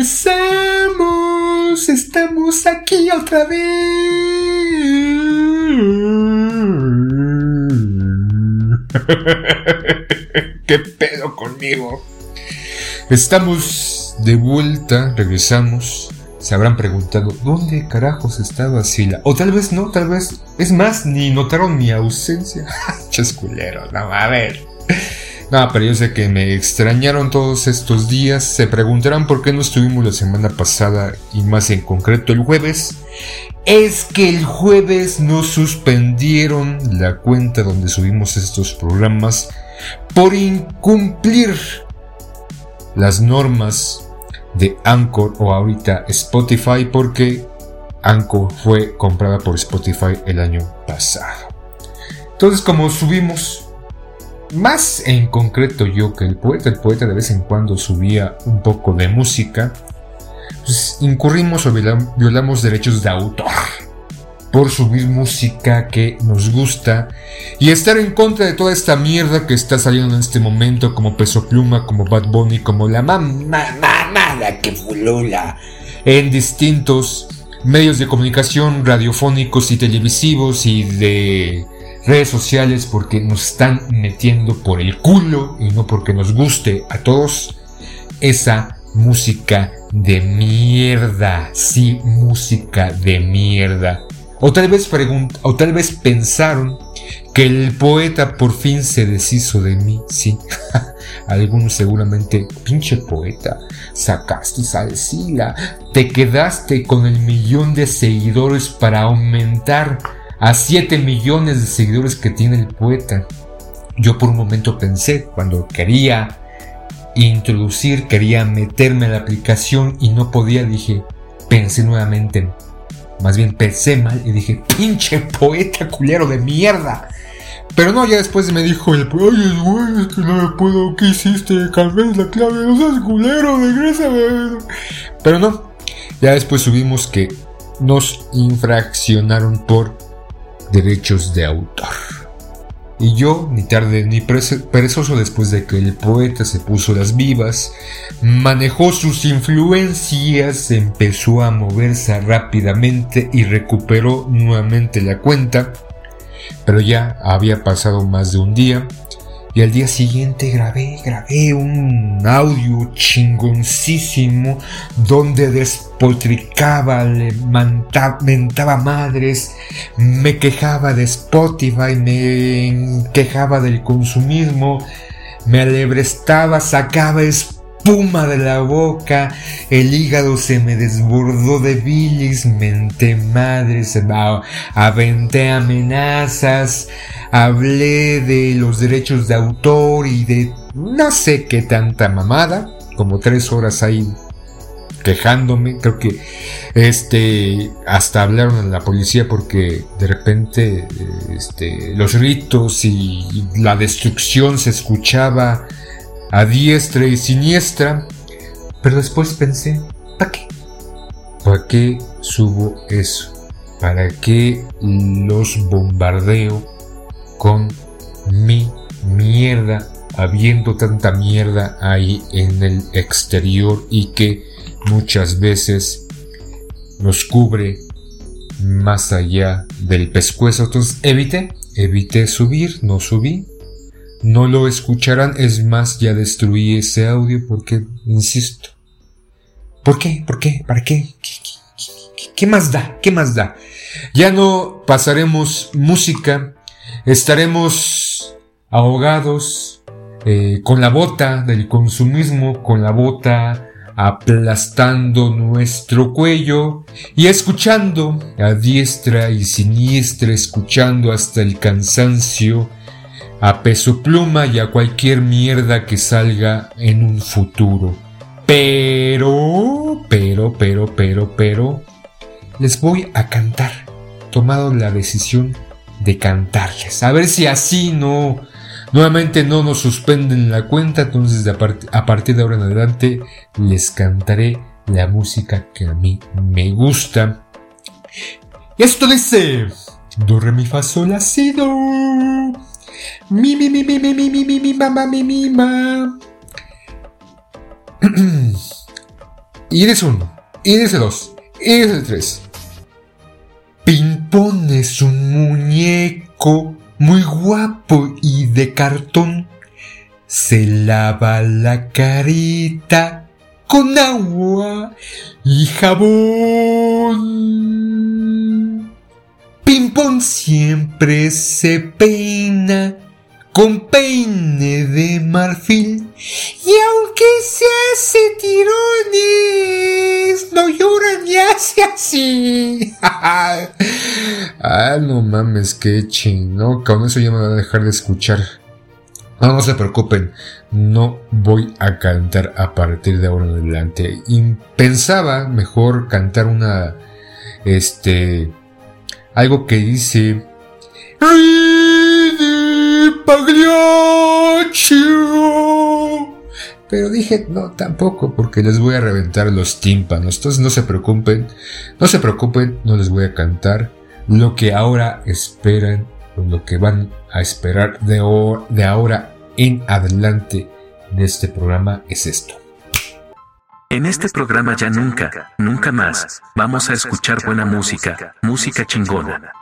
Regresamos, estamos aquí otra vez. ¿Qué pedo conmigo? Estamos de vuelta, regresamos. Se habrán preguntado, ¿dónde carajos estaba Sila? O tal vez no, tal vez. Es más, ni notaron mi ausencia. Chesculero, no, a ver. No, pero yo sé que me extrañaron todos estos días. Se preguntarán por qué no estuvimos la semana pasada y más en concreto el jueves. Es que el jueves nos suspendieron la cuenta donde subimos estos programas por incumplir las normas de Anchor o ahorita Spotify porque Anchor fue comprada por Spotify el año pasado. Entonces como subimos más en concreto yo que el poeta, el poeta de vez en cuando subía un poco de música, pues incurrimos o violamos derechos de autor por subir música que nos gusta y estar en contra de toda esta mierda que está saliendo en este momento como Peso Pluma, como Bad Bunny, como la mamada que fulula en distintos medios de comunicación radiofónicos y televisivos y de redes sociales porque nos están metiendo por el culo y no porque nos guste a todos esa música de mierda. Sí, música de mierda. O tal vez o tal vez pensaron que el poeta por fin se deshizo de mí. Sí, algunos seguramente, pinche poeta, sacaste salsila, te quedaste con el millón de seguidores para aumentar a 7 millones de seguidores que tiene el poeta. Yo por un momento pensé, cuando quería introducir, quería meterme a la aplicación y no podía, dije, pensé nuevamente, más bien pensé mal y dije, pinche poeta culero de mierda. Pero no, ya después me dijo el oye, güey, es que no me puedo, ¿qué hiciste? Cambié la clave, no seas culero. Pero no, ya después subimos que nos infraccionaron por derechos de autor. Y yo, ni tarde ni perezoso después de que el poeta se puso las vivas, manejó sus influencias, empezó a moverse rápidamente y recuperó nuevamente la cuenta, pero ya había pasado más de un día y al día siguiente grabé, grabé un audio chingoncísimo donde despotricaba, le mentaba madres, me quejaba de Spotify, me quejaba del consumismo, me alebrestaba, sacaba espuma de la boca, el hígado se me desbordó de bilis, menté madres, aventé amenazas, hablé de los derechos de autor y de no sé qué tanta mamada, como tres horas ahí quejándome, creo que este hasta hablaron a la policía porque de repente este, los gritos y la destrucción se escuchaba a diestra y siniestra, pero después pensé, ¿para qué? ¿Para qué subo eso? ¿Para qué los bombardeo con mi mierda, habiendo tanta mierda ahí en el exterior y que muchas veces nos cubre más allá del pescuezo. Entonces evité, evité subir, no subí. No lo escucharán, es más, ya destruí ese audio porque, insisto. ¿Por qué? ¿Por qué? ¿Para qué? ¿Qué, qué más da? ¿Qué más da? Ya no pasaremos música estaremos ahogados eh, con la bota del consumismo, con la bota aplastando nuestro cuello y escuchando a diestra y siniestra, escuchando hasta el cansancio, a peso pluma y a cualquier mierda que salga en un futuro. Pero, pero, pero, pero, pero, les voy a cantar. Tomado la decisión de cantarles. A ver si así no, nuevamente no nos suspenden la cuenta. Entonces, a partir de ahora en adelante, les cantaré la música que a mí me gusta. Esto dice Do, re, mi, fa, sol, la, si, do. Mi, mi, mi, mi, mi, mi, mi, mi, mi, ma, mi, mi, ma. tres. Pimpón es un muñeco muy guapo y de cartón. Se lava la carita con agua y jabón. Pimpón siempre se peina con peine de marfil. Y aunque se hace tirones no llora ni hace así. Ah no mames qué chino. Con eso ya me van a dejar de escuchar. No, no se preocupen, no voy a cantar a partir de ahora en adelante. Y pensaba mejor cantar una, este, algo que dice, pero dije, no, tampoco, porque les voy a reventar los tímpanos. Entonces no se preocupen, no se preocupen, no les voy a cantar lo que ahora esperan lo que van a esperar de, de ahora en adelante de este programa es esto. En este programa ya nunca, nunca más, vamos a escuchar buena música, música chingona.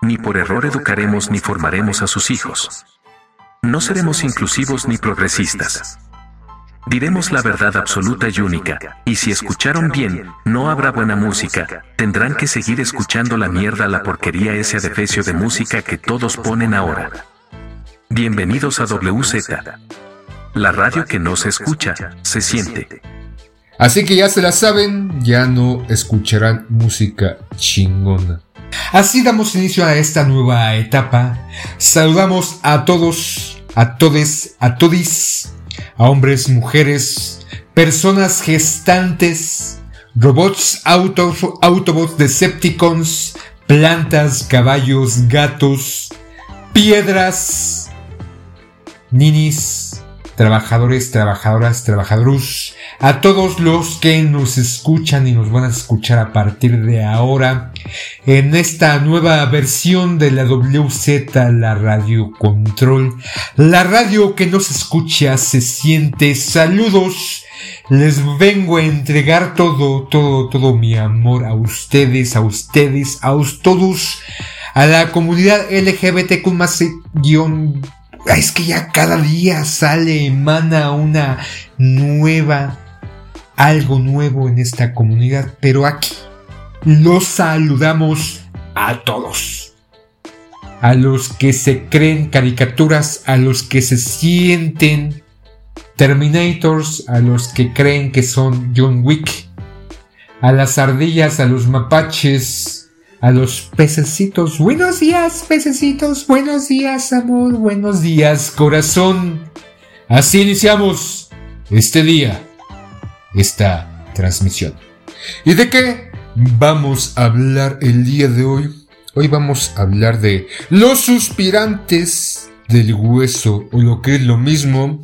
Ni por error educaremos ni formaremos a sus hijos. No seremos inclusivos ni progresistas. Diremos la verdad absoluta y única, y si escucharon bien, no habrá buena música, tendrán que seguir escuchando la mierda, la porquería, ese adefesio de música que todos ponen ahora. Bienvenidos a WZ. La radio que no se escucha, se siente. Así que ya se la saben, ya no escucharán música chingona. Así damos inicio a esta nueva etapa. Saludamos a todos, a todes, a todis a hombres, mujeres, personas gestantes, robots, autos, autobots, decepticons, plantas, caballos, gatos, piedras, ninis, trabajadores, trabajadoras, trabajadores, a todos los que nos escuchan y nos van a escuchar a partir de ahora en esta nueva versión de la WZ, la radio control, la radio que nos escucha, se siente. Saludos. Les vengo a entregar todo, todo, todo mi amor a ustedes, a ustedes, a todos, a la comunidad LGBTQ más guion es que ya cada día sale, emana una nueva, algo nuevo en esta comunidad, pero aquí los saludamos a todos. A los que se creen caricaturas, a los que se sienten Terminators, a los que creen que son John Wick, a las ardillas, a los mapaches, a los pececitos. Buenos días, pececitos. Buenos días, amor. Buenos días, corazón. Así iniciamos este día, esta transmisión. ¿Y de qué vamos a hablar el día de hoy? Hoy vamos a hablar de los suspirantes del hueso, o lo que es lo mismo,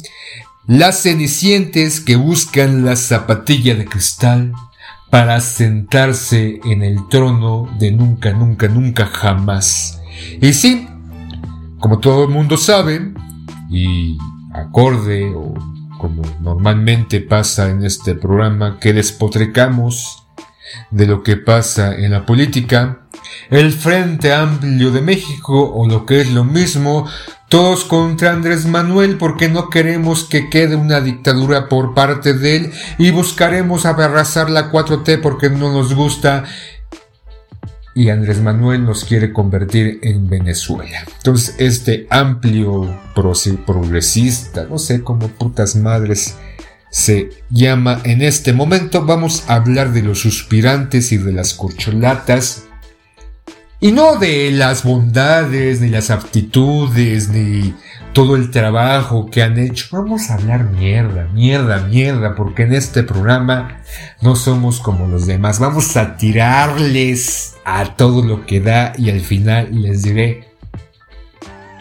las cenicientes que buscan la zapatilla de cristal, para sentarse en el trono de nunca, nunca, nunca, jamás. Y sí, como todo el mundo sabe, y acorde o como normalmente pasa en este programa que despotrecamos de lo que pasa en la política, el Frente Amplio de México, o lo que es lo mismo, todos contra Andrés Manuel porque no queremos que quede una dictadura por parte de él y buscaremos abrazar la 4T porque no nos gusta y Andrés Manuel nos quiere convertir en Venezuela. Entonces este amplio progresista, no sé cómo putas madres se llama en este momento, vamos a hablar de los suspirantes y de las corcholatas y no de las bondades, ni las aptitudes, ni todo el trabajo que han hecho. Vamos a hablar mierda, mierda, mierda, porque en este programa no somos como los demás. Vamos a tirarles a todo lo que da y al final les diré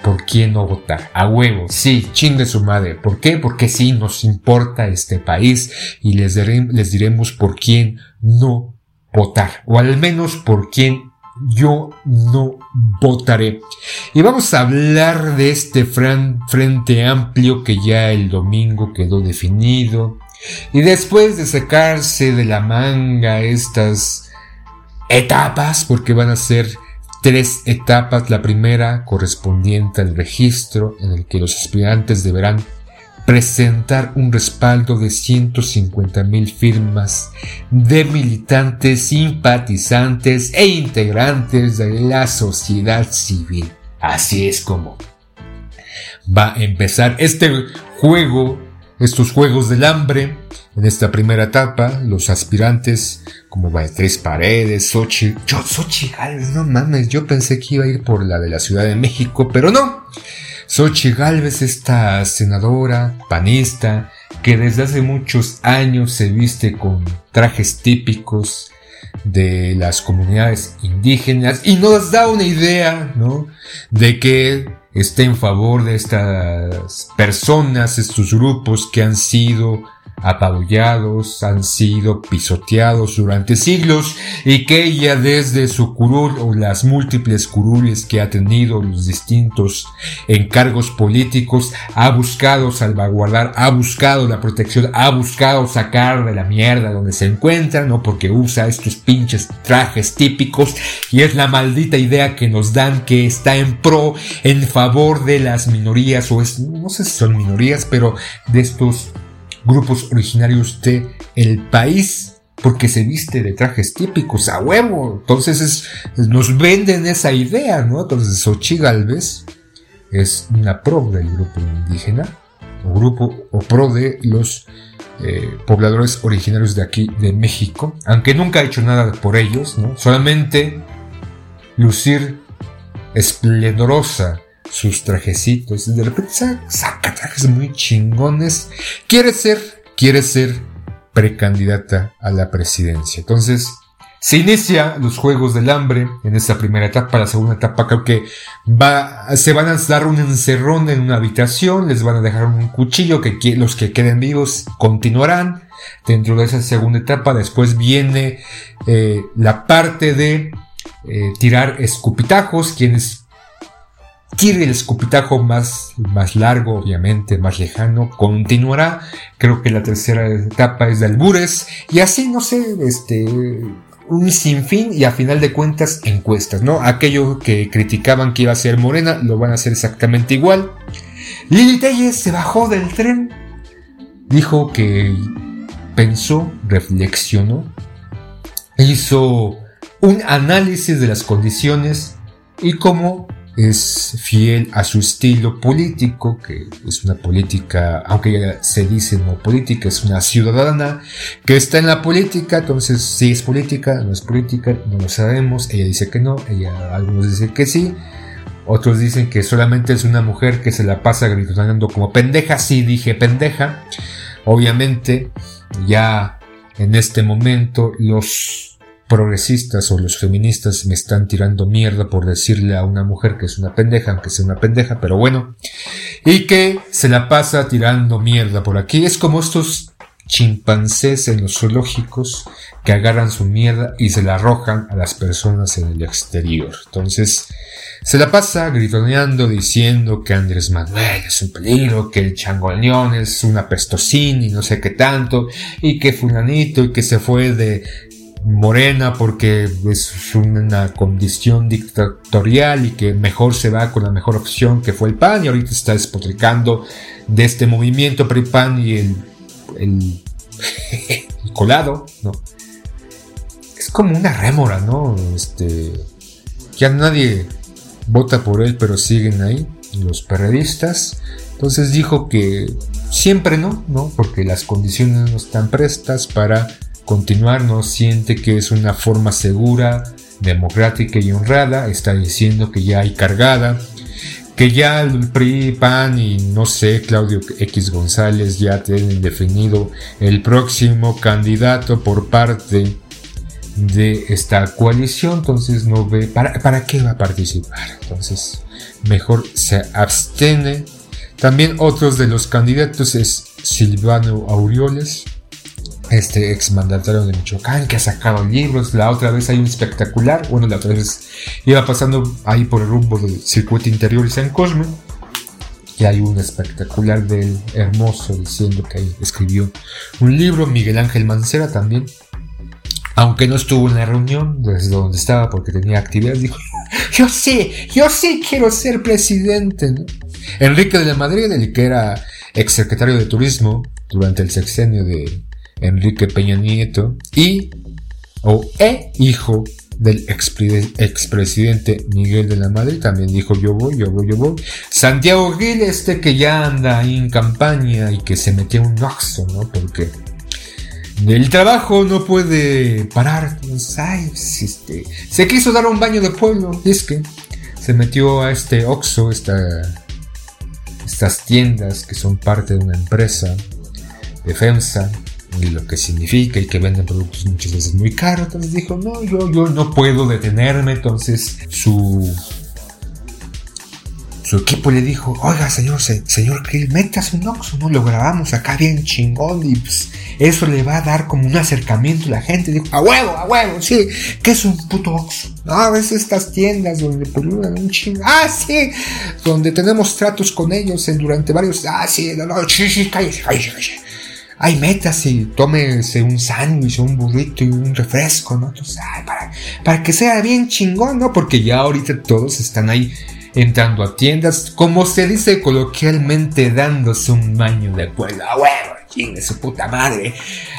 por quién no votar. A huevo, sí, chingue su madre. ¿Por qué? Porque sí nos importa este país y les, les diremos por quién no votar. O al menos por quién yo no votaré. Y vamos a hablar de este frente amplio que ya el domingo quedó definido. Y después de sacarse de la manga estas etapas, porque van a ser tres etapas, la primera correspondiente al registro en el que los aspirantes deberán presentar un respaldo de 150 mil firmas de militantes, simpatizantes e integrantes de la sociedad civil. Así es como va a empezar este juego, estos juegos del hambre. En esta primera etapa, los aspirantes como Tres Paredes, Sochi, yo, Sochi no mames, yo pensé que iba a ir por la de la Ciudad de México, pero no. Sochi Galvez, esta senadora panista, que desde hace muchos años se viste con trajes típicos de las comunidades indígenas y nos da una idea, ¿no? De que está en favor de estas personas, estos grupos que han sido apabullados, han sido pisoteados durante siglos y que ella desde su curul o las múltiples curules que ha tenido los distintos encargos políticos ha buscado salvaguardar, ha buscado la protección, ha buscado sacar de la mierda donde se encuentra, ¿no? Porque usa estos pinches trajes típicos y es la maldita idea que nos dan que está en pro, en favor de las minorías o es, no sé si son minorías, pero de estos grupos originarios de el país porque se viste de trajes típicos a huevo. Entonces nos venden esa idea, ¿no? Entonces Xochitl Galvez es una pro del grupo indígena o grupo o pro de los eh, pobladores originarios de aquí de México, aunque nunca ha hecho nada por ellos, ¿no? Solamente lucir esplendorosa sus trajecitos. Y de repente saca trajes muy chingones. Quiere ser, quiere ser precandidata a la presidencia. Entonces, se inicia los Juegos del Hambre en esta primera etapa. La segunda etapa creo que va, se van a dar un encerrón en una habitación, les van a dejar un cuchillo que los que queden vivos continuarán. Dentro de esa segunda etapa después viene eh, la parte de eh, tirar escupitajos, quienes Quiere el escupitajo más, más largo, obviamente, más lejano, continuará. Creo que la tercera etapa es de albures. Y así, no sé, este, un sinfín y a final de cuentas encuestas, ¿no? Aquello que criticaban que iba a ser Morena, lo van a hacer exactamente igual. Lili Telles se bajó del tren. Dijo que pensó, reflexionó, hizo un análisis de las condiciones y cómo es fiel a su estilo político, que es una política, aunque ya se dice no política, es una ciudadana que está en la política, entonces si es política, no es política, no lo sabemos, ella dice que no, ella, algunos dicen que sí, otros dicen que solamente es una mujer que se la pasa gritando como pendeja, sí dije pendeja, obviamente ya en este momento los progresistas o los feministas me están tirando mierda por decirle a una mujer que es una pendeja, aunque sea una pendeja, pero bueno, y que se la pasa tirando mierda por aquí. Es como estos chimpancés en los zoológicos que agarran su mierda y se la arrojan a las personas en el exterior. Entonces, se la pasa gritoneando diciendo que Andrés Manuel es un peligro, que el changoleón es una pestocín y no sé qué tanto, y que fulanito y que se fue de morena porque es una condición dictatorial y que mejor se va con la mejor opción que fue el PAN y ahorita está despotricando de este movimiento PRI-PAN y el, colado, ¿no? Es como una rémora, ¿no? Este, ya nadie vota por él, pero siguen ahí los periodistas. Entonces dijo que siempre no, ¿no? Porque las condiciones no están prestas para continuar no siente que es una forma segura, democrática y honrada, está diciendo que ya hay cargada, que ya el PRI, PAN y no sé, Claudio X González ya tienen definido el próximo candidato por parte de esta coalición, entonces no ve para, para qué va a participar, entonces mejor se abstiene. También otros de los candidatos es Silvano Aureoles, este exmandatario de Michoacán que ha sacado libros. La otra vez hay un espectacular, bueno, la otra vez iba pasando ahí por el rumbo del circuito interior y San Cosme. Y hay un espectacular del hermoso diciendo que ahí escribió un libro. Miguel Ángel Mancera también aunque no estuvo en la reunión desde donde estaba porque tenía actividades, dijo, yo sí, yo sí quiero ser presidente. Enrique de la Madrid, el que era exsecretario de Turismo durante el sexenio de Enrique Peña Nieto y o e hijo del expresidente Miguel de la Madrid también dijo yo voy, yo voy, yo voy. Santiago Gil, este que ya anda ahí en campaña y que se metió un oxo, ¿no? Porque el trabajo no puede parar. este, se quiso dar un baño de pueblo. Es que se metió a este Oxxo, esta, estas tiendas que son parte de una empresa defensa y lo que significa y que venden productos muchas veces muy caros. Entonces dijo, no, yo, yo no puedo detenerme. Entonces su su equipo le dijo, oiga señor, señor Krill, un Oxxo, ¿no? Lo grabamos acá bien chingón y pues, eso le va a dar como un acercamiento a la gente. Dijo, a huevo, a huevo, sí, ¿qué es un puto Oxxo? No, ves estas tiendas donde pululan un chingo. Ah, sí, donde tenemos tratos con ellos en, durante varios... Ah, sí, no, no, sí, sí, cállese, cállese, cállese. Ay, métase, tómese un sándwich, un burrito y un refresco, ¿no? Entonces, ay, para, para que sea bien chingón, ¿no? Porque ya ahorita todos están ahí entrando a tiendas, como se dice coloquialmente, dándose un baño de acuerdo. ¡A huevo! de su puta madre!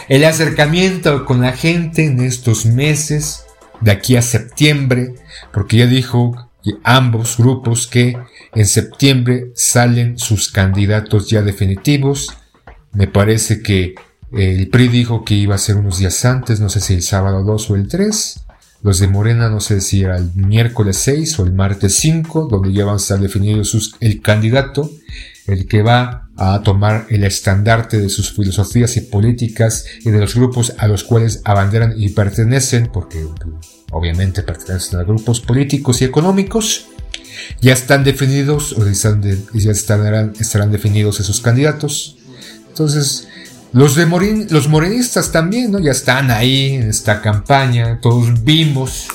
El acercamiento con la gente en estos meses, de aquí a septiembre, porque ya dijo ambos grupos que en septiembre salen sus candidatos ya definitivos. Me parece que el PRI dijo que iba a ser unos días antes, no sé si el sábado 2 o el 3. Los de Morena no sé si era el miércoles 6 o el martes 5, donde ya van a estar definidos sus, el candidato, el que va a tomar el estandarte de sus filosofías y políticas y de los grupos a los cuales abanderan y pertenecen, porque obviamente pertenecen a grupos políticos y económicos. Ya están definidos o ya estarán definidos esos candidatos. Entonces, los, de Morin, los morenistas también, ¿no? Ya están ahí en esta campaña. Todos vimos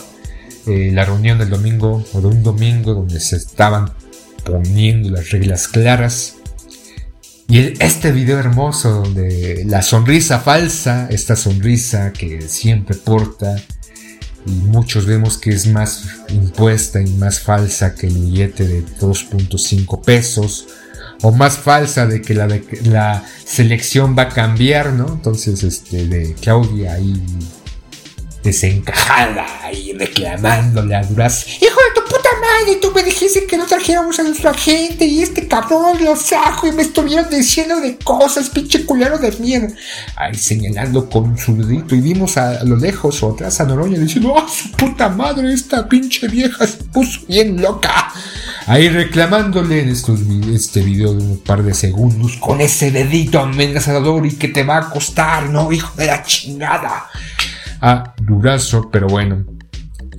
eh, la reunión del domingo o de un domingo donde se estaban poniendo las reglas claras. Y este video hermoso donde la sonrisa falsa, esta sonrisa que siempre porta, y muchos vemos que es más impuesta y más falsa que el billete de 2.5 pesos o más falsa de que la, selección va a cambiar, ¿no? Entonces, este, de Claudia ahí desencajada y reclamándole a Duraz. Hijo de tu puta madre, tú me dijiste que no trajéramos a nuestra gente y este cabrón lo saco y me estuvieron diciendo de cosas, pinche culero de mierda. Ahí señalando con su dedito y vimos a, lo lejos o atrás a Noroña diciendo, ¡oh, su puta madre, esta pinche vieja se puso bien loca! Ahí reclamándole en estos, este video de un par de segundos con ese dedito amenazador y que te va a costar, ¿no? Hijo de la chingada. A Durazo, pero bueno.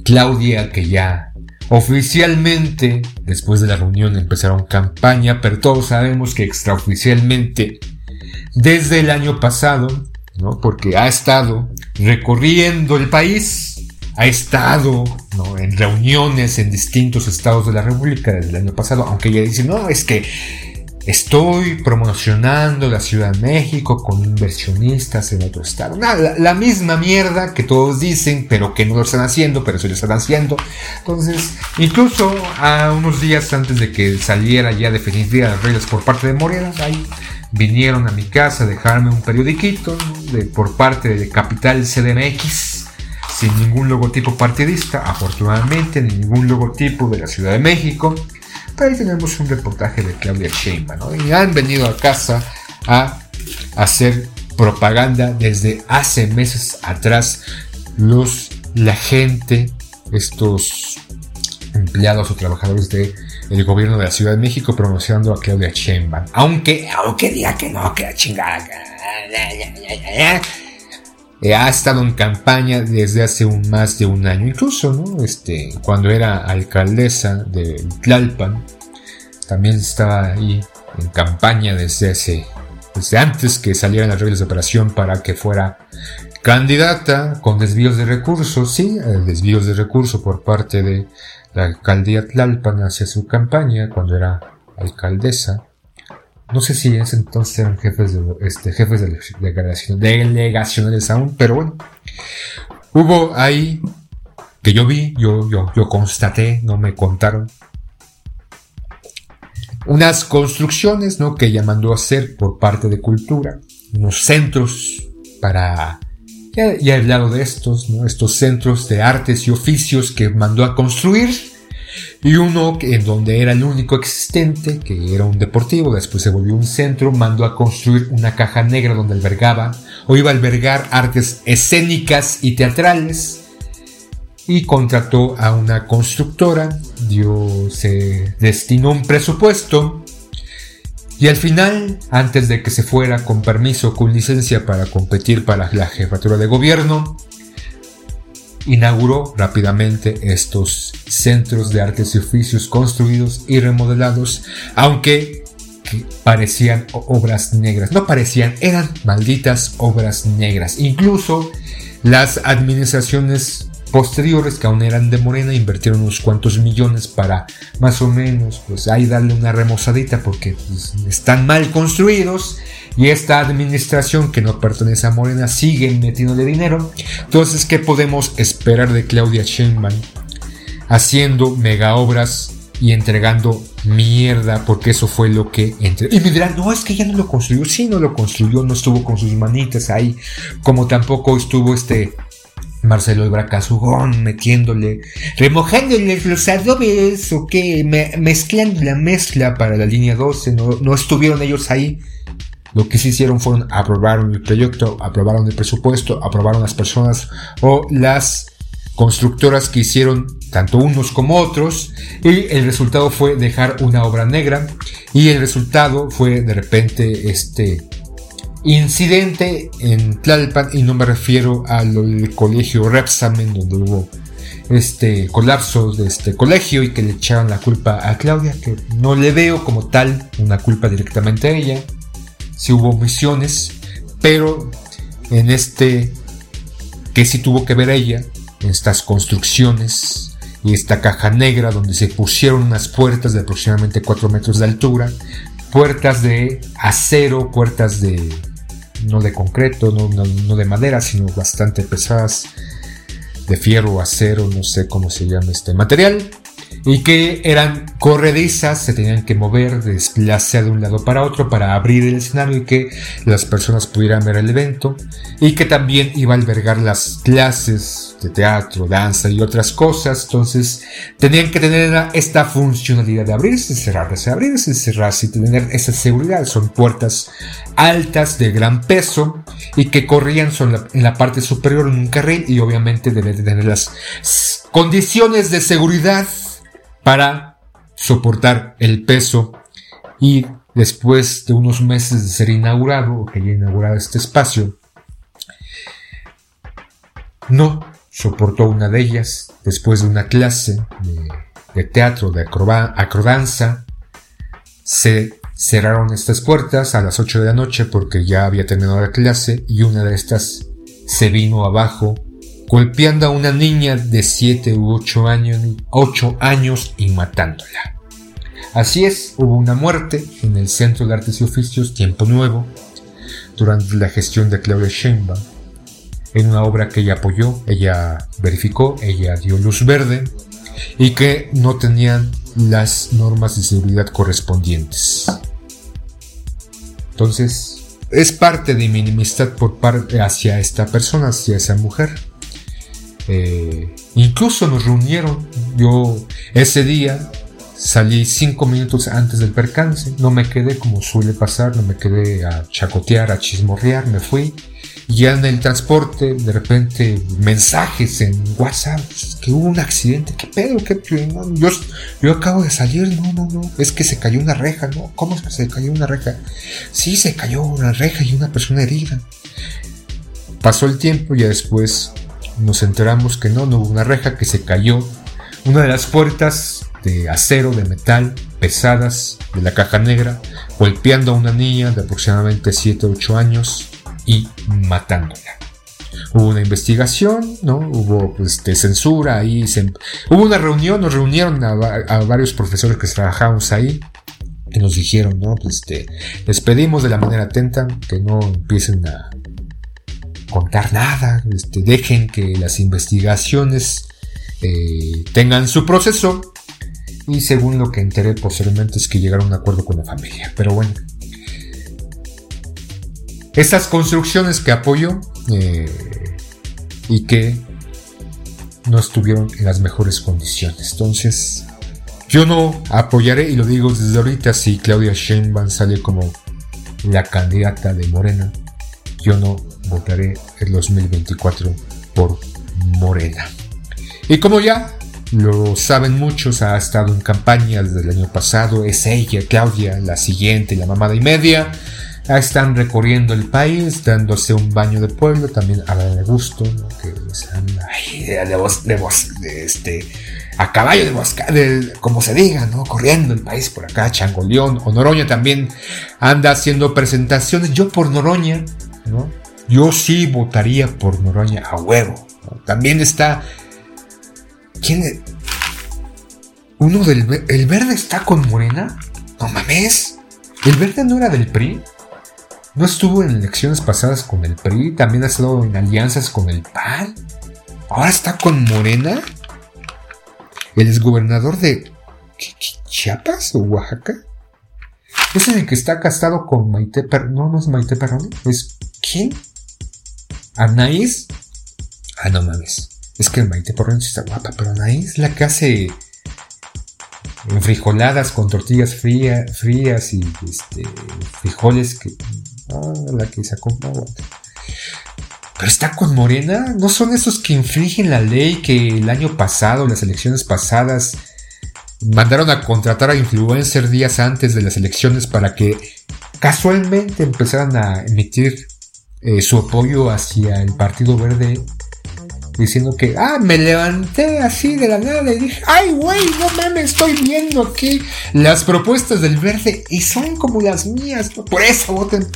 Claudia que ya oficialmente, después de la reunión empezaron campaña, pero todos sabemos que extraoficialmente, desde el año pasado, ¿no? Porque ha estado recorriendo el país ha estado en reuniones en distintos estados de la República desde el año pasado, aunque ella dice, no, es que estoy promocionando la Ciudad de México con inversionistas en otro estado. la, misma mierda que todos dicen, pero que no lo están haciendo, pero sí lo están haciendo. Entonces, incluso a unos días antes de que saliera ya definitiva las reglas por parte de Morena, ahí vinieron a mi casa a dejarme un periodiquito de, por parte de Capital CDMX sin ningún logotipo partidista, afortunadamente, ni ningún logotipo de la Ciudad de México. Pero ahí tenemos un reportaje de Claudia Sheinbaum, ¿no? Y han venido a casa a hacer propaganda desde hace meses atrás los la gente, estos empleados o trabajadores de el gobierno de la Ciudad de México promocionando a Claudia Sheinbaum. Aunque, aunque diga que no, que la chingada. Eh, ha estado en campaña desde hace un, más de un año, incluso, ¿no? Este, cuando era alcaldesa de Tlalpan, también estaba ahí en campaña desde hace, desde antes que salieran las reglas de operación para que fuera candidata con desvíos de recursos, sí, eh, desvíos de recursos por parte de la alcaldía Tlalpan hacia su campaña cuando era alcaldesa. No sé si es entonces eran jefes de, este, jefes de delegacionales aún, pero bueno. Hubo ahí que yo vi, yo, yo, yo constaté, no me contaron. Unas construcciones, ¿no? Que ella mandó hacer por parte de cultura. Unos centros para ya, ya, he hablado de estos, estos centros de artes y oficios que mandó a construir y uno en donde era el único existente, que era un deportivo, después se volvió un centro, mandó a construir una caja negra donde albergaba o iba a albergar artes escénicas y teatrales y contrató a una constructora, dio, se destinó un presupuesto y al final, antes de que se fuera con permiso, con licencia para competir para la jefatura de gobierno, inauguró rápidamente estos centros de artes y oficios construidos y remodelados, aunque parecían obras negras. No parecían, eran malditas obras negras. Incluso las administraciones posteriores que aún eran de Morena invirtieron unos cuantos millones para más o menos pues ahí darle una remozadita porque pues, están mal construidos y esta administración que no pertenece a Morena sigue metiéndole dinero. Entonces, ¿qué podemos esperar de Claudia Sheinbaum haciendo mega obras y entregando mierda porque eso fue lo que entre y me dirán no es que ella no lo construyó sí no lo construyó no estuvo con sus manitas ahí como tampoco estuvo este Marcelo Bracazugón metiéndole, remojándole los adobes o que mezclando la mezcla para la línea 12, no, no estuvieron ellos ahí. Lo que sí hicieron fueron aprobaron el proyecto, aprobaron el presupuesto, aprobaron las personas o las constructoras que hicieron tanto unos como otros y el resultado fue dejar una obra negra y el resultado fue de repente este incidente en Tlalpan y no me refiero al colegio Repsamen donde hubo este colapso de este colegio y que le echaron la culpa a Claudia que no le veo como tal una culpa directamente a ella. Si hubo omisiones pero en este que sí tuvo que ver ella en estas construcciones y esta caja negra donde se pusieron unas puertas de aproximadamente 4 metros de altura puertas de acero puertas de no de concreto, no, de madera, sino bastante pesadas, de fierro, acero, no sé cómo se llama este material, y que eran corredizas, se tenían que mover, desplazar de un lado para otro para abrir el escenario y que las personas pudieran ver el evento, y que también iba a albergar las clases de teatro, danza y otras cosas. Entonces tenían que tener esta funcionalidad de abrirse cerrarse, abrirse cerrarse y tener esa seguridad. Son puertas altas de gran peso y que corrían en la parte superior en un carril y obviamente deben de tener las condiciones de seguridad para soportar el peso y después de unos meses de ser inaugurado o que haya inaugurado este espacio no soportó una de ellas después de una clase de, teatro, de acrodanza. Se cerraron estas puertas a las 8 de la noche porque ya había terminado la clase y una de estas se vino abajo golpeando a una niña de 7 u 8 años, 8 años y matándola. Así es, hubo una muerte en el Centro de Artes y Oficios Tiempo Nuevo durante la gestión de Claudia Sheinbaum en una obra que ella apoyó, ella verificó, ella dio luz verde y que no tenían las normas de seguridad correspondientes. Entonces, es parte de mi enemistad por parte hacia esta persona, hacia esa mujer. Eh, incluso nos reunieron. Yo ese día salí cinco minutos antes del percance. No me quedé como suele pasar, no me quedé a chacotear, a chismorrear, me fui ya en el transporte, de repente mensajes en WhatsApp, que hubo un accidente, ¿qué pedo? ¿Qué yo, yo acabo de salir, no, no, no, es que se cayó una reja, ¿no? ¿Cómo es que se cayó una reja? Sí, se cayó una reja y una persona herida. Pasó el tiempo y después nos enteramos que no, no hubo una reja, que se cayó una de las puertas de acero, de metal, pesadas, de la caja negra, golpeando a una niña de aproximadamente 7 o 8 años y matándola. Hubo una investigación, ¿no? Hubo este, censura ahí. Hubo una reunión, nos reunieron a, varios profesores que trabajábamos ahí que nos dijeron, ¿no? Pues, este, les pedimos de la manera atenta que no empiecen a contar nada, este, dejen que las investigaciones eh, tengan su proceso y según lo que enteré posteriormente es que llegaron a un acuerdo con la familia. Pero bueno, estas construcciones que apoyo eh, y que no estuvieron en las mejores condiciones. Entonces, yo no apoyaré, y lo digo desde ahorita, si Claudia Sheinbaum sale como la candidata de Morena, yo no votaré el 2024 por Morena. Y como ya lo saben muchos, ha estado en campaña desde el año pasado, es ella, Claudia, la siguiente, la mamada y media. Están recorriendo el país, dándose un baño de pueblo, también a de gusto, que están ahí de, voz, de, de este, a caballo de bosca, como se diga, ¿no? Corriendo el país por acá, Changoleón o Noroña también anda haciendo presentaciones. Yo por Noroña, ¿no? Yo sí votaría por Noroña a huevo. También está. ¿Quién? Uno del. ¿El verde está con Morena? No mames. ¿El verde no era del PRI? ¿No estuvo en elecciones pasadas con el PRI? ¿También ha estado en alianzas con el PAN? ¿Ahora está con Morena? ¿El exgobernador de Chiapas o Oaxaca? ¿Es el que está casado con Maite Perroni? No, no es Maite Perroni. ¿Es quién? ¿Anaís? Ah, no mames. Es que Maite Perroni está guapa, pero Anaís la que hace frijoladas con tortillas frías y este, frijoles que Ah, la que sacó Pero está con Morena. ¿No son esos que infringen la ley que el año pasado, las elecciones pasadas, mandaron a contratar a influencers días antes de las elecciones para que casualmente empezaran a emitir eh, su apoyo hacia el Partido Verde diciendo que, ah, me levanté así de la nada y dije, ay, güey, no mames, estoy viendo aquí las propuestas del verde y son como las mías, por eso voten.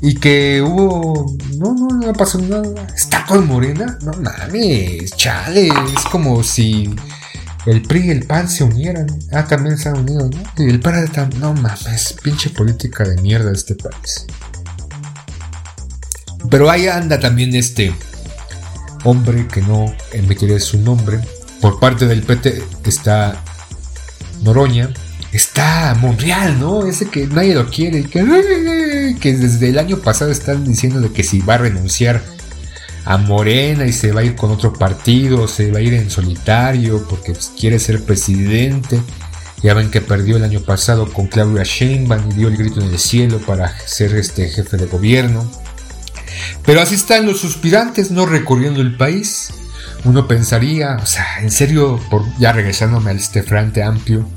Y que hubo, no, no, no pasó nada. ¿Está con Morena? No mames, chale, es como si el PRI y el PAN se unieran. Ah, también se han unido, ¿no? Y el PAN, no mames, pinche política de mierda este país. Pero ahí anda también este hombre que no emitiré su nombre. Por parte del PT está Noroña. Está Monreal, ¿no? Ese que nadie lo quiere. Que, que desde el año pasado están diciendo de que si va a renunciar a Morena y se va a ir con otro partido, se va a ir en solitario porque pues, quiere ser presidente. Ya ven que perdió el año pasado con Claudia Sheinbaum y dio el grito en el cielo para ser este jefe de gobierno. Pero así están los suspirantes, no recorriendo el país. Uno pensaría, o sea, en serio, ya regresándome al este frente amplio,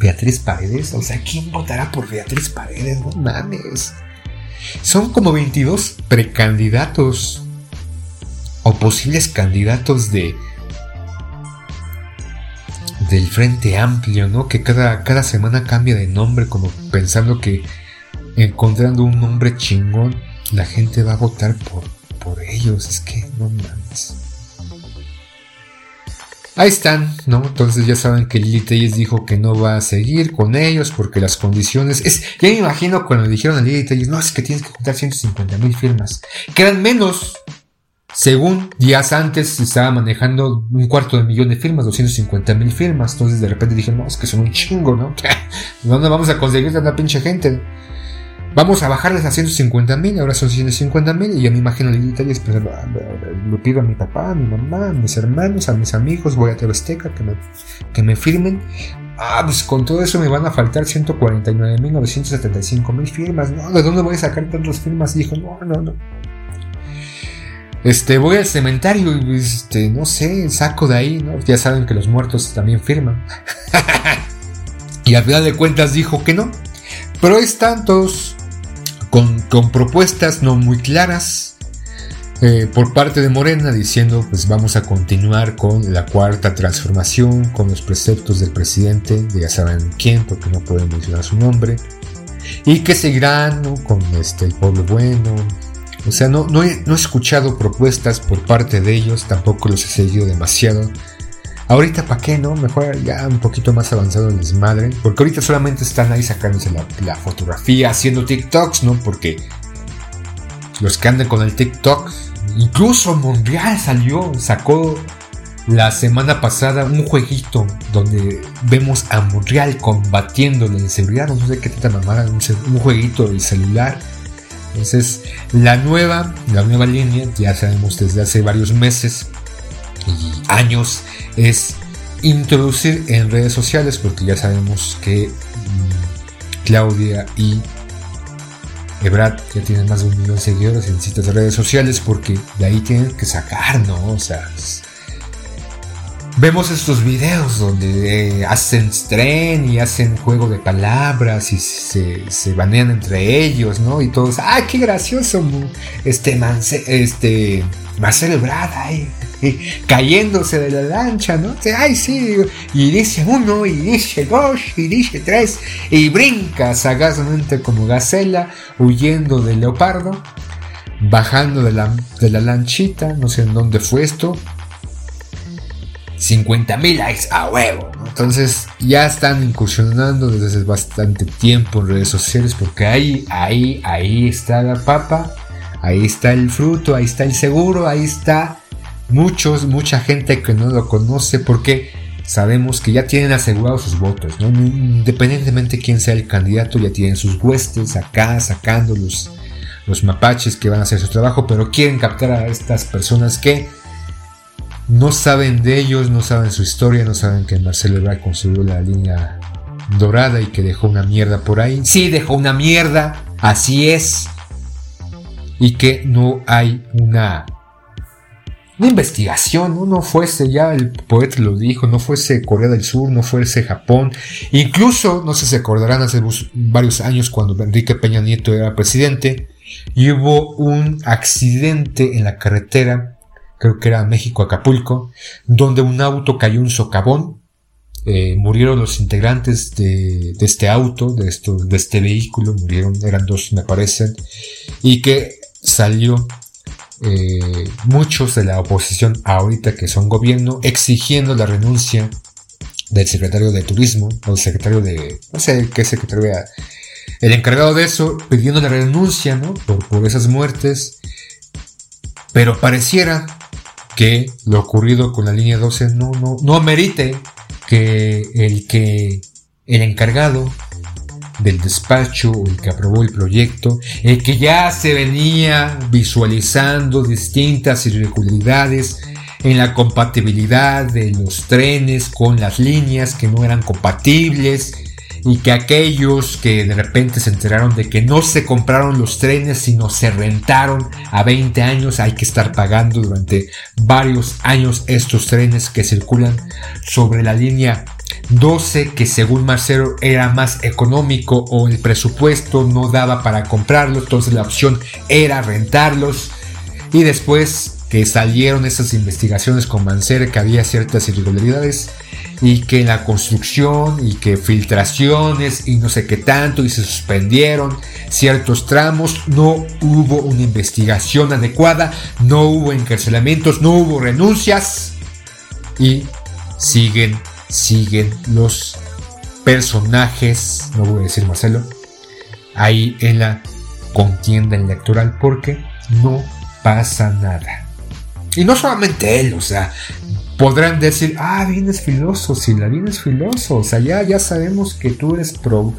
Beatriz Paredes, o sea, ¿quién votará por Beatriz Paredes? No mames. Son como 22 precandidatos o posibles candidatos de del Frente Amplio, ¿no? Que cada, cada semana cambia de nombre como pensando que encontrando un nombre chingón la gente va a votar por, por ellos. Es que no mames. Ahí están, ¿no? Entonces ya saben que Lili Telles dijo que no va a seguir con ellos porque las condiciones. Es, ya me imagino cuando dijeron a Lili Telles, no, es que tienes que juntar 150 mil firmas. Quedan menos. Según días antes estaba manejando un cuarto de millón de firmas, 250 mil firmas. Entonces de repente dije, no, es que son un chingo, ¿no? ¿Dónde vamos a conseguir tanta pinche gente? Vamos a bajarles a 150 mil, ahora son 150 mil, y ya me imagino el detalle pensando, lo pido a mi papá, a mi mamá, a mis hermanos, a mis amigos, voy a TV que me, firmen. Ah, pues con todo eso me van a faltar 149 mil 975 mil firmas, ¿no? ¿De dónde voy a sacar tantas firmas? Dijo, no, no, no. este, voy al cementerio y, este, no sé, saco de ahí, ¿no? Ya saben que los muertos también firman. y al final de cuentas dijo que no. Pero están todos con, propuestas no muy claras eh, por parte de Morena diciendo pues vamos a continuar con la cuarta transformación, con los preceptos del presidente, ya saben quién, porque no pueden mencionar su nombre, y que seguirán con este, el pueblo bueno. O sea, no, no, he, no he escuchado propuestas por parte de ellos, tampoco los he seguido demasiado. Ahorita, ¿para qué no? Mejor ya un poquito más avanzado el desmadre. Porque ahorita solamente están ahí sacándose la, fotografía, haciendo TikToks, ¿no? Porque los que andan con el TikTok Incluso Monreal salió, sacó la semana pasada un jueguito donde vemos a Monreal combatiendo la inseguridad, no sé qué tanta mamada, un, un jueguito del celular. Entonces, la nueva, la nueva línea, ya sabemos desde hace varios meses y años, es introducir en redes sociales, porque ya sabemos que mm, Claudia y Ebrad ya tiene más de un millón de seguidores en citas de redes sociales porque de ahí tienen que sacar, ¿no? O sea, vemos estos videos donde eh, hacen tren y hacen juego de palabras y se, se, banean entre ellos, ¿no? Y todos, ¡ay, qué gracioso! Este, este Marcelo Ebrard, ay, cayéndose de la lancha, ¿no? Ay, sí, y dice uno, y dice dos, y dice tres, y brinca sagazmente como gacela, huyendo del leopardo, bajando de la, de la lanchita, no sé en dónde fue esto. 50 mil likes a huevo, Entonces ya están incursionando desde hace bastante tiempo en redes sociales porque ahí, ahí, ahí está la papa, ahí está el fruto, ahí está el seguro, ahí está muchos, mucha gente que no lo conoce porque sabemos que ya tienen asegurados sus votos, ¿no? independientemente de quién sea el candidato, ya tienen sus huestes acá sacando los, mapaches que van a hacer su trabajo, pero quieren captar a estas personas que no saben de ellos, no saben su historia, no saben que Marcelo Ebrard construyó la línea dorada y que dejó una mierda por ahí. Sí, dejó una mierda, así es. Y que no hay una una investigación, ¿no? fuese, ya el poeta lo dijo, no fuese Corea del Sur, no fuese Japón, incluso, no sé si se acordarán, hace varios años cuando Enrique Peña Nieto era presidente, y hubo un accidente en la carretera, creo que era México-Acapulco, donde un auto cayó en socavón, eh, murieron los integrantes de, este auto, de, esto, de este vehículo, murieron, eran dos me parecen, y que salió eh, muchos de la oposición ahorita que son gobierno exigiendo la renuncia del secretario de turismo o el secretario de no sé qué secretario era el encargado de eso pidiendo la renuncia ¿no? por, por esas muertes pero pareciera que lo ocurrido con la línea 12 no, no, no amerite que el que el encargado del despacho el que aprobó el proyecto, el que ya se venía visualizando distintas irregularidades en la compatibilidad de los trenes con las líneas que no eran compatibles y que aquellos que de repente se enteraron de que no se compraron los trenes sino se rentaron a 20 años hay que estar pagando durante varios años estos trenes que circulan sobre la línea 12 que según Marcelo era más económico o el presupuesto no daba para comprarlos, entonces la opción era rentarlos. Y después que salieron esas investigaciones con Mancera que había ciertas irregularidades y que la construcción y que filtraciones y no sé qué tanto y se suspendieron ciertos tramos, no hubo una investigación adecuada, no hubo encarcelamientos, no hubo renuncias y siguen siguen los personajes, no voy a decir Marcelo, ahí en la contienda electoral porque no pasa nada. Y no solamente él, o sea, podrán decir, ah, vienes filoso, si la vienes filoso, o sea, ya, ya sabemos que tú eres pro,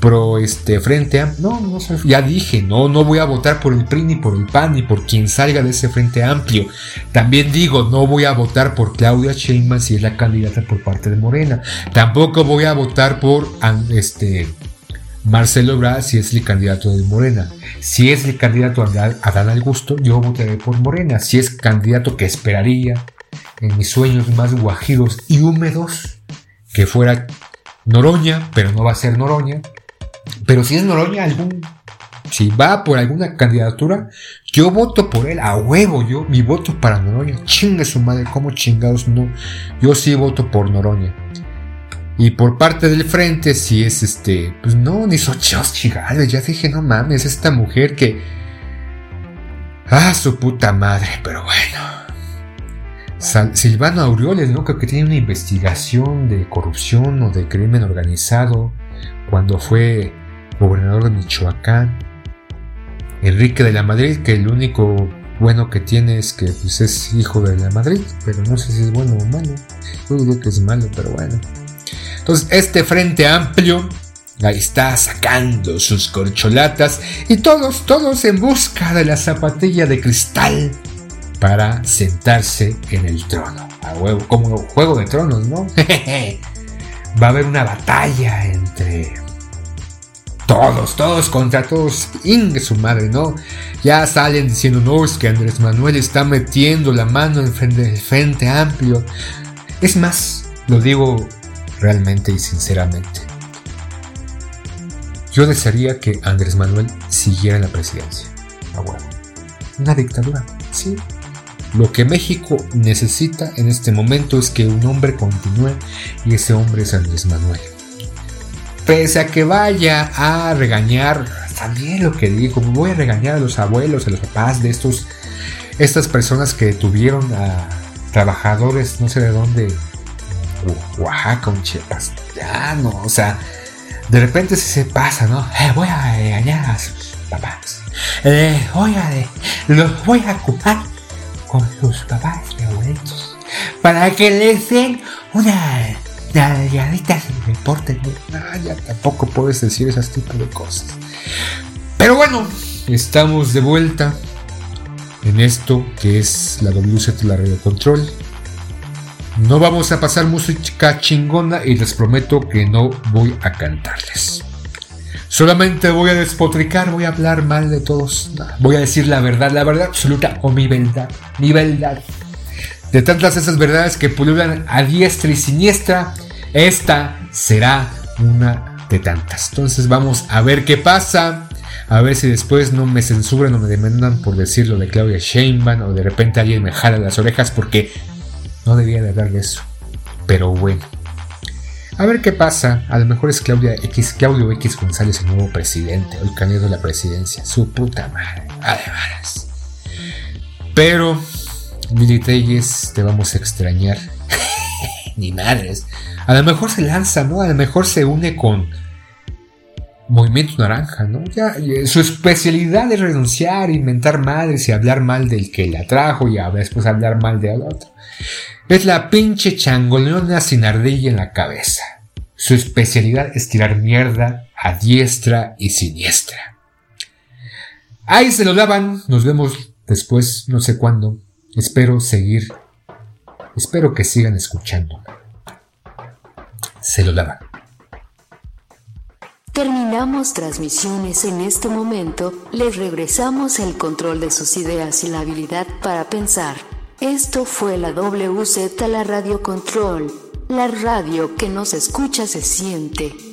pro este frente amplio. No, no ya dije, no, no voy a votar por el PRI ni por el PAN ni por quien salga de ese frente amplio. También digo, no voy a votar por Claudia Sheinbaum si es la candidata por parte de Morena. Tampoco voy a votar por este Marcelo Ebrard si es el candidato de Morena. Si es el candidato a Dan Augusto, yo votaré por Morena. Si es candidato que esperaría en mis sueños más guajiros y húmedos que fuera Noroña, pero no va a ser Noroña. Pero si es Noroña, algún si va por alguna candidatura, yo voto por él a huevo. Yo, mi voto para Noroña. Chingue su madre, como chingados no. Yo sí voto por Noroña. Y por parte del frente, si es este, pues no, ni Xochitl ya dije, no mames, esta mujer que. Ah, su puta madre, pero bueno. Silvano Aureoles, ¿no? Creo que tiene una investigación de corrupción o de crimen organizado cuando fue gobernador de Michoacán. Enrique de la Madrid, que el único bueno que tiene es que pues, es hijo de la Madrid, pero no sé si es bueno o malo. Yo diría que es malo, pero bueno. Entonces, este frente amplio ahí está sacando sus corcholatas y todos, todos en busca de la zapatilla de cristal para sentarse en el trono. A huevo, como juego de tronos, ¿no? Va a haber una batalla entre todos, todos contra todos. Inge su madre, ¿no? Ya salen diciendo, no, es que Andrés Manuel está metiendo la mano en frente del frente amplio. Es más, lo digo realmente y sinceramente. Yo desearía que Andrés Manuel siguiera en la presidencia. Ah, bueno. Una dictadura, sí. Lo que México necesita en este momento es que un hombre continúe y ese hombre es Andrés Manuel. Pese a que vaya a regañar, también lo que digo, voy a regañar a los abuelos, a los papás de estos, estas personas que tuvieron a trabajadores, no sé de dónde, Oaxaca, un Chiapas, ya no, o sea, de repente se pasa, ¿no? Eh, voy a engañar a sus papás. Eh, voy a, los voy a ocupar con sus papás y abuelitos para que les den una nalgadita y reporten. No, ya tampoco puedes decir esas tipos de cosas. Pero bueno, estamos de vuelta en esto que es la WZ, la Radio Control. No vamos a pasar música chingona y les prometo que no voy a cantarles. Solamente voy a despotricar, voy a hablar mal de todos. Voy a decir la verdad, la verdad absoluta o mi verdad, mi verdad. De tantas esas verdades que pululan a diestra y siniestra, esta será una de tantas. Entonces vamos a ver qué pasa. A ver si después no me censuran o me demandan por decirlo de Claudia Sheinbaum o de repente alguien me jala las orejas porque no debía de darle eso. Pero bueno. A ver qué pasa. A lo mejor es Claudia X, Claudio X González el nuevo presidente el candidato la presidencia. Su puta madre. Además. Pero, Lili te vamos a extrañar. Ni madres. A lo mejor se lanza, ¿no? A lo mejor se une con Movimiento Naranja, ¿no? Ya, su especialidad es renunciar, inventar madres y hablar mal del que la trajo y después hablar mal del otro. Es la pinche changoleona sin ardilla en la cabeza. Su especialidad es tirar mierda a diestra y siniestra. Ahí se lo daban. Nos vemos después, no sé cuándo. Espero seguir. Espero que sigan escuchando. Se lo daban. Terminamos transmisiones en este momento, les regresamos el control de sus ideas y la habilidad para pensar. Esto fue la WZ, la Radio Control, la radio que nos escucha se siente.